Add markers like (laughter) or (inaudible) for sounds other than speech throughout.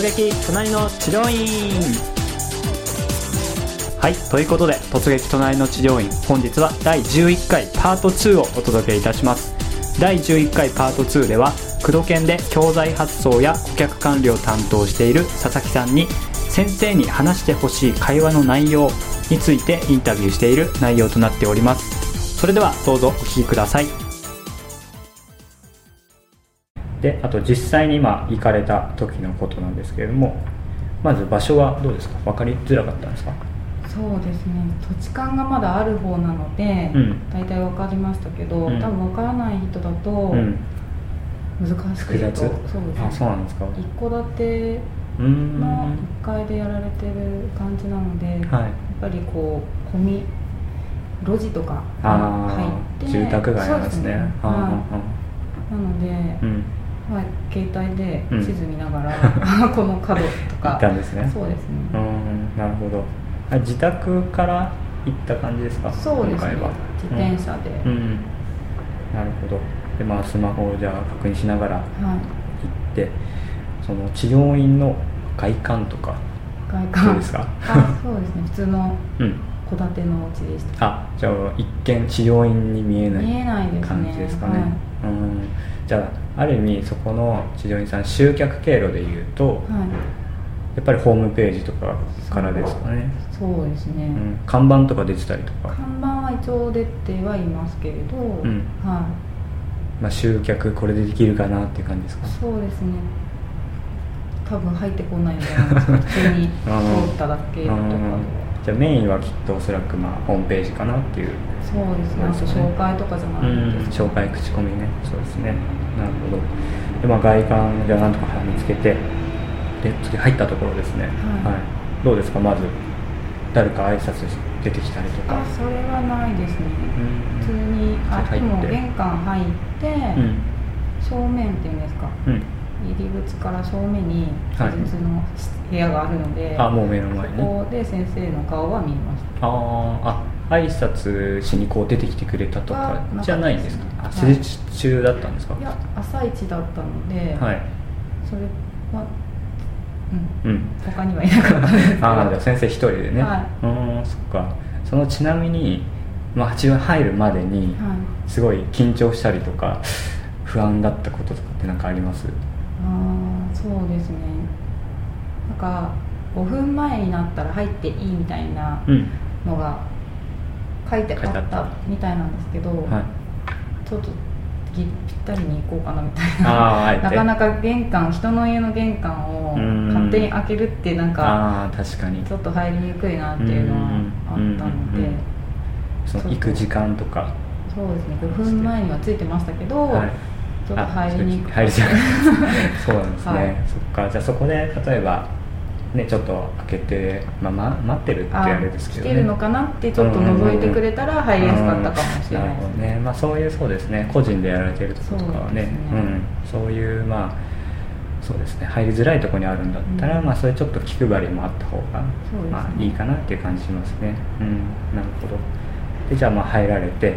突撃隣の治療院。はいということで突撃隣の治療院。本日は第11回パート2をお届けいたします。第11回パート2では工藤研で教材発送や顧客管理を担当している佐々木さんに先生に話してほしい会話の内容についてインタビューしている内容となっております。それではどうぞお聞きください。であと実際に今行かれた時のことなんですけれどもまず場所はどうですか？分かりづらかったんですか？そうですね。土地勘がまだある方なので、うん。大体分かりましたけど、うん。多分分からない人だとうん。難しく複雑？そうですね。あそうなんですか。一戸建ての1階でやられてる感じなので、やっはいぱりこう込み路地とかあ入あって住宅街なんですね。はい。なので、ーうんまあ、携帯でうん。地図見ながら、(laughs) この角とか。行ったんですね。そうですね、うん。なるほど。あ自宅から行った感じですか？そうですね。今回は。自転車で、うん、うん。なるほど。でまあスマホをじゃあ確認しながらはい。行ってその治療院の外観とか外観。どうですか？あそうですね。普通のうん。戸建てのお家でした。あじゃあ一見治療院に見えない見えないですね。感じですかね。はい。うん。じゃあある意味そこの治療院さん集客経路でいうとはい。やっぱりホームページとかからですかね、そうですね、うん、看板とか出てたりとか、看板は一応出てはいますけれど、ん。はまあ、集客これでできるかなっていう感じですか？いそうですね。多分入ってこないんじゃないですか普通に通っただけとか (laughs) じゃあメインはきっとおそらくまあホームページかなっていう。そうですね。あと紹介とかじゃうないんです紹介口コミね。そうですね。なるほど。で、まあ、外観じゃあなんとか見つけてで次入ったところですね。はい。どうですか？まず誰か挨拶出てきたりとか。あそれはないですね。うん。普通にあでも玄関入って、うん。正面っていうんですか。うん入り口から正面にはい。施術の部屋があるので、あもう目の前に？そこで先生の顔は見えましたあーあ挨拶しにこう出てきてくれたとかじゃないんですか？あはい施術中だったんですか？い。や朝一だったので、はい。それはうん。うん。他にはいなかったんですああじゃあ先生一人でね、はうーんそっか。そのちなみに、まあ、八番入るまでにはい。すごい緊張したりとか不安だったこととかって何かあります？ああそうですね。なんか5分前になったら入っていいみたいなうん。のが書いてあったたみたいなんですけど、はい。ちょっとぎぴったりに行こうかなみたいな。なかなか玄関人の家の玄関をうん。勝手に開けるってなんか確かに。ちょっと入りにくいなっていうのはあったのうんうんうんでその行く時間とか。そうですね。5分前にはついてましたけど、はいちょっと入りにくあ入りづらいそうなんですね、(laughs) はい。そっか。じゃあそこで例えばねちょっと開けて、まあ、ま待ってるってあれですけどね。来てるのかなってちょっと覗いてくれたら入りやすかったかもしれないうん。なるですほどね、まあ、そういうそうですね。個人でやられてるところとかはね。ね。うん、そういうまあそうですね。入りづらいところにあるんだったら、うん。まあ、それちょっと気配りもあった方が、まあ、いいかなっていう感じしますね。うん。なるほど。でじゃあまあ入られて。はい。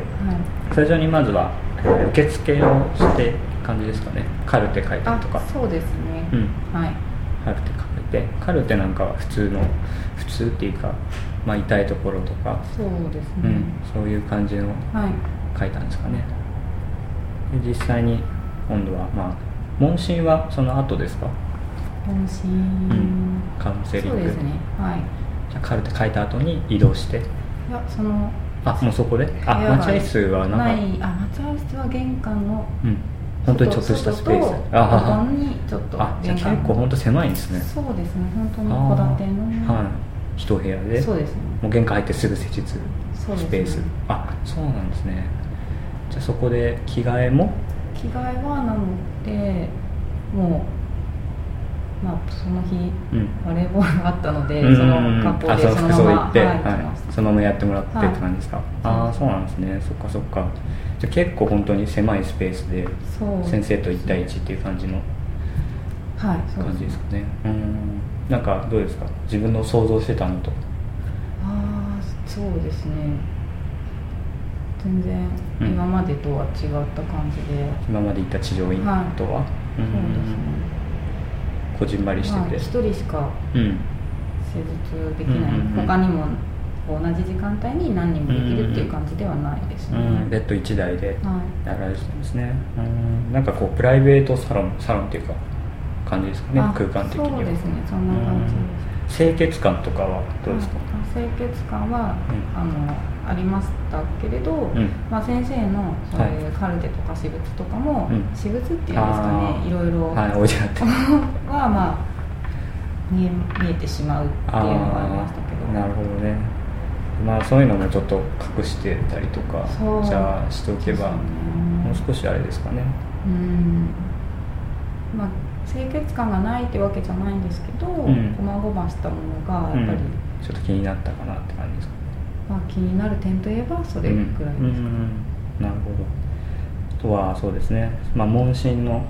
最初にまずはえー受付をして感じですかね。カルテ書いたりあとか。そうですね、うん。はい。カルテ書いて。カルテなんかは普通の普通っていうか、まあ、痛いところとか、そうですね、うん、そういう感じのはい。書いたんですかね。で実際に今度はまあ問診はその後ですか？本心、ん。カウンセリング。そうですね。はい。じゃあカルテ書いた後に移動して。いやそのあもうそこで？あ待合室はなんか？ない。あ待合室は玄関のうん。本当にちょっとしたスペース。あにちょっとあじゃ結構本当狭いんですね。そうですね。本当に戸建てのはい。一部屋で？そうですね。もう玄関入ってすぐ施術そうですね。スペース。あそうなんですね。じゃあそこで着替えも？着替えはなのでもうまあその日うん。バレーボールがあったので、うん。その格好であその服装で行って、はいはいそのままやってもらってってはい感じですか、ああそうなんですね。そっかそっか。じゃあ結構本当に狭いスペースで先生と1対1っていう感じの感じですかね。うん。なんかどうですか？自分の想像してたのと。ああそうですね。全然うん。今までとは違った感じで、今まで行った治療院とは、そうですね。こじんまりしてて、まあ、1人しかうん。施術できない、うんうんうん。他にも同じ時間帯に何人もできるっていう感じではないですね、うん、ベッド1台ではい。やられてたんですね。うん。なんかこうプライベートサロンサロンっていうか感じですかね。あ空間的には。そうですね。そんな感じです。清潔感とかはどうですか、はい清潔感は、うん。あのありましたけれど、ん。まあ、先生のそういうカルテとか私物とかも、うん。私物っていうんですかね。いろいろ。はい置いてあって。(laughs) はまあ見え見えてしまうっていうのはありましたけど。なるほどねまあそういうのもちょっと隠してたりとかじゃあしておけばもう少しあれですかね。うん。まあ清潔感がないってわけじゃないんですけど、ん。細々したものがやっぱり、うん。ちょっと気になったかなって感じですかね。まあ、気になる点といえばそれくらいですかね、うん。うん。なるほど。あとはそうですね、まあ、問診の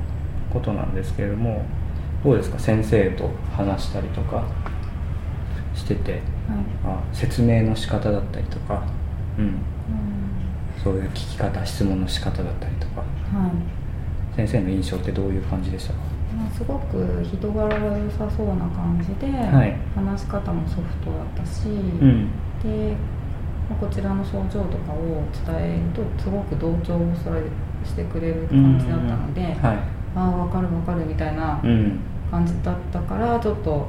ことなんですけれどもどうですか？先生と話したりとかしててはい。あ説明の仕方だったりとか、うん、うん。そういう聞き方質問の仕方だったりとか。はい。先生の印象ってどういう感じでしたか？まあ、すごく人柄が良さそうな感じで、はい。話し方もソフトだったし、うん。で、まあこちらの症状とかを伝えるとすごく同調をそれしてくれる感じだったので、はい。ああ分かる分かるみたいなうん。感じだったからちょっと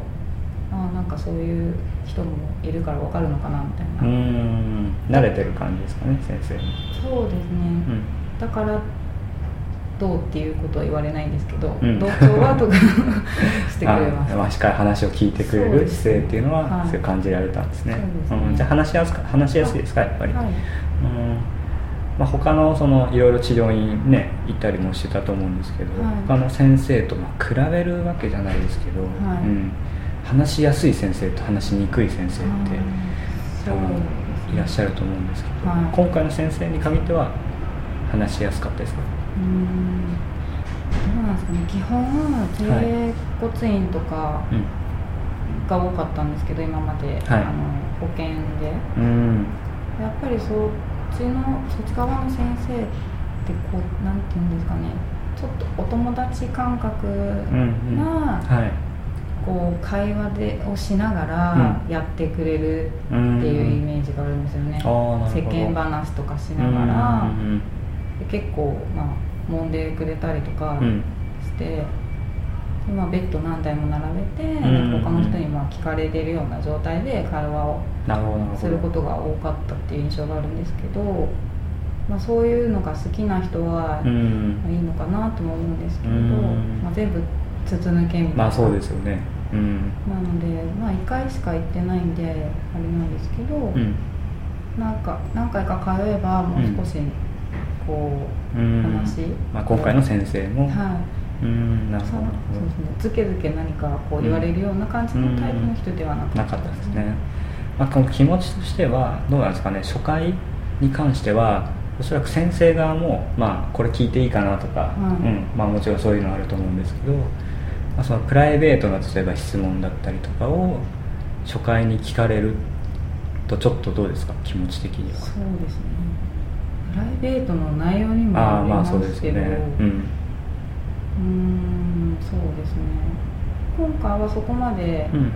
ああなんかそういう人もいるから分かるのかなみたいな、うん。慣れてる感じですかね先生にそうですね、うん。だからどうっていうことは言われないんですけど、うん。同調はとか (laughs) してくれます。あまあ、しっかり話を聞いてくれる姿勢っていうのははい。そう感じられたんですね,、そうん、じゃあ話しやすか話しやすいですかやっぱり、はい。うん。まあ、他のそのいろいろ治療院ね行ったりもしてたと思うんですけど、はい。他の先生とまあ比べるわけじゃないですけど、はい。うん、話しやすい先生と話しにくい先生って多分いらっしゃると思うんですけど、はい。今回の先生に限っては話しやすかったですか？うーん。どうなんですかね。基本整骨院とかうんが多かったんですけど今まで、はい。あの保険で。うん。やっぱりそっちのそっち側の先生ってこうなんていうんですかね。ちょっとお友達感覚うんうん会話でをしながらうん。やってくれるってうんいうイメージがあるんですよね、世間話とかしながら、結構まあ揉んでくれたりとかうん。して、でまあ、ベッド何台も並べて、うん他の人にまあ聞かれてるような状態で会話をすることが多かったっていう印象があるんですけど、まあ、そういうのが好きな人はいいのかなとも思うんですけれど、うん。まあ、全部筒抜けみたいな、まあそうですよねうん。なので、まあ、1回しか行ってないんであれなんですけど、うん。なんか何回か通えばもう少しこう、うん。話まあ、今回の先生も、はい。うんなるそうほど。そうですね。ずけずけ何かこう言われるような感じのタイプの人ではなかなかったですね、まあ、この気持ちとしてはどうなんですかね。初回に関してはおそらく先生側も、まあ、これ聞いていいかなとか、はい。うん。まあ、もちろんそういうのはあると思うんですけど、まあ、そのプライベートな例えば質問だったりとかを初回に聞かれるとちょっとどうですか？気持ち的には。そうですね。プライベートの内容にもああありまあそうですね。うん。うーんそうですね。今回はそこまでうん。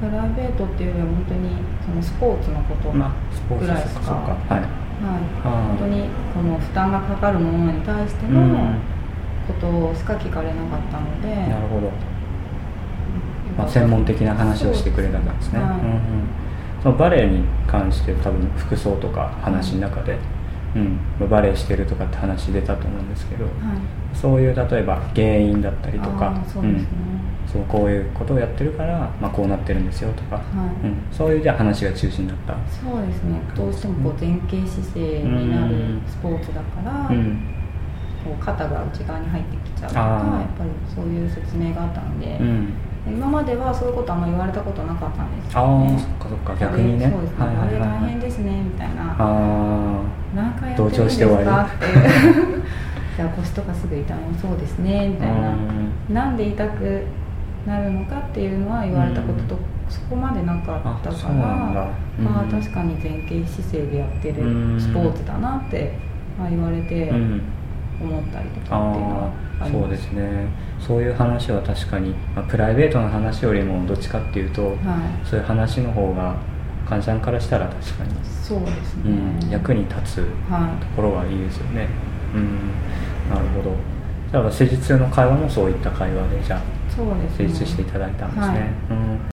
プライベートっていうよりは本当にそのスポーツのこと、まあスポーツぐらいしか？そうかはい。はい、本当にこの負担がかかるものに対してのうんことしか聞かれなかったので、なるほど、まあ、専門的な話をしてくれたんですね、はい。うんうん。そのバレエに関して多分服装とか話の中で、うん、バレエしてるとかって話出たと思うんですけど、はい。そういう例えば原因だったりとかそうですね、ん。そうこういうことをやってるから、まあ、こうなってるんですよとか、はい。うん、そういうじゃあ話が中心だった。そうですね。どうしてもこう前傾姿勢になるスポーツだから、うんこう肩が内側に入ってきちゃうとかやっぱりそういう説明があったので、うん。今まではそういうことあんま言われたことなかったんですあよね。あそっかそっか逆にね。そうです。ね、はいはい。あれ大はい変ですねみたいな。あ何回やってるんですかっていう。(laughs) じゃあ腰とかすぐ痛みそうですねみあたいな。うん。なんで痛くなるのかっていうのは言われたことと、そこまでなかったからうなんだ。あ確かに前傾姿勢でやってるうんスポーツだなって、まあ、言われてうん思ったりとかっていうのはああります。そうですね。そういう話は確かに、まあ、プライベートな話よりもどっちかっていうと、はい。そういう話の方が患者さんからしたら確かに、そうですね、うん、役に立つはところがいいですよね。うん。なるほど。じゃあ施術中の会話もそういった会話でじゃあいそうですね。成立していただいたんですね、はい。うん